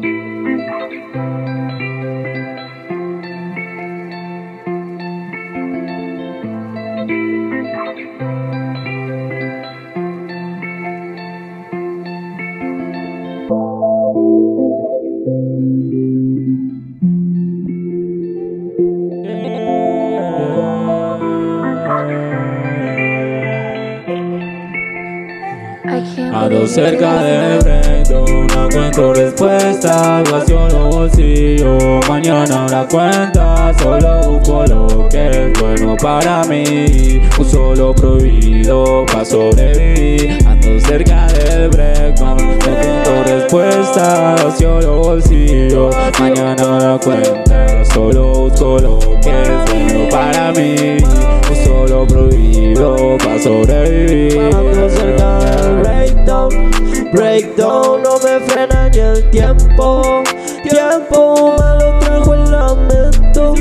thank you Ando cerca de frente, no encuentro respuesta Vacío los bolsillos, mañana la cuenta Solo busco lo que es bueno para mí. Un solo prohibido para sobrevivir. Ando cerca del break, no encuentro respuesta Vacío los bolsillos, mañana la cuenta Solo busco lo que es bueno para mí breakdown, No me frena ni el tiempo. Tiempo me lo trajo el lamento.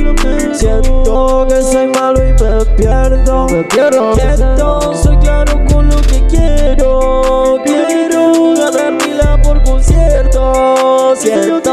Siento que soy malo y me pierdo. Me pierdo. Siento, soy claro con lo que quiero. Quiero ganar mila por concierto. Siento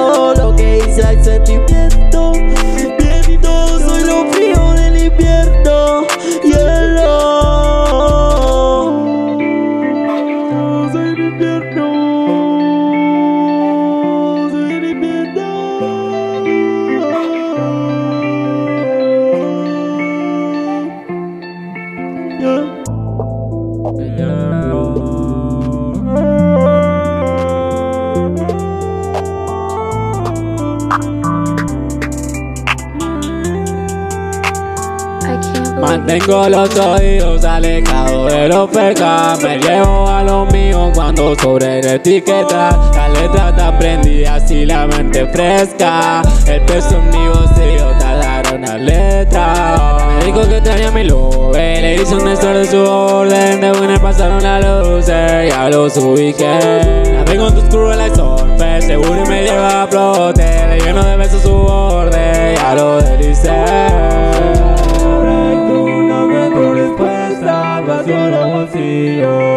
Mantengo los oídos alejados de los pecados. Me llevo a los míos cuando sobre la etiqueta La letra te aprendí así la mente fresca. El peso en mi bolsillo talaron una letra Me dijo que traía mi lube Le hice un store de su orden. De buena pasaron las luces Ya los ubiqué Navego con tus la surfe Seguro y me lleva a flote. Le lleno de besos su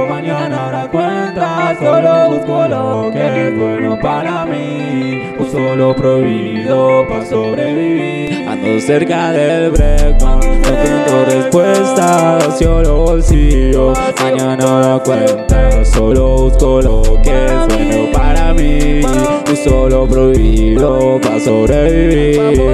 Mañana la cuenta Solo busco lo que es bueno para mí. Un solo prohibido para sobrevivir. Ando cerca del break No encuentro respuesta Vacío los bolsillos. Mañana la cuenta Solo busco lo que es bueno para mí. Un solo prohibido para sobrevivir